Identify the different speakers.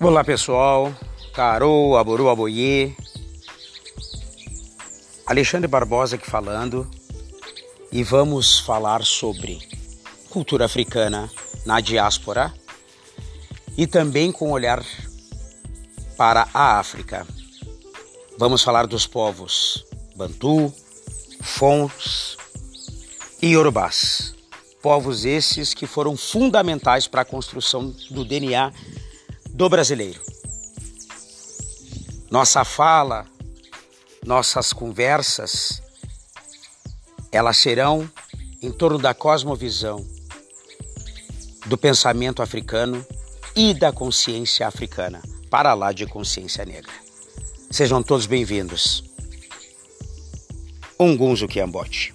Speaker 1: Olá pessoal, Carol, Aboru, Aboye, Alexandre Barbosa aqui falando e vamos falar sobre cultura africana na diáspora e também com olhar para a África. Vamos falar dos povos Bantu, Fons e Yorubás. Povos esses que foram fundamentais para a construção do DNA do brasileiro. Nossa fala, nossas conversas, elas serão em torno da cosmovisão, do pensamento africano e da consciência africana, para lá de consciência negra. Sejam todos bem-vindos. Um Gunzo Kiambote.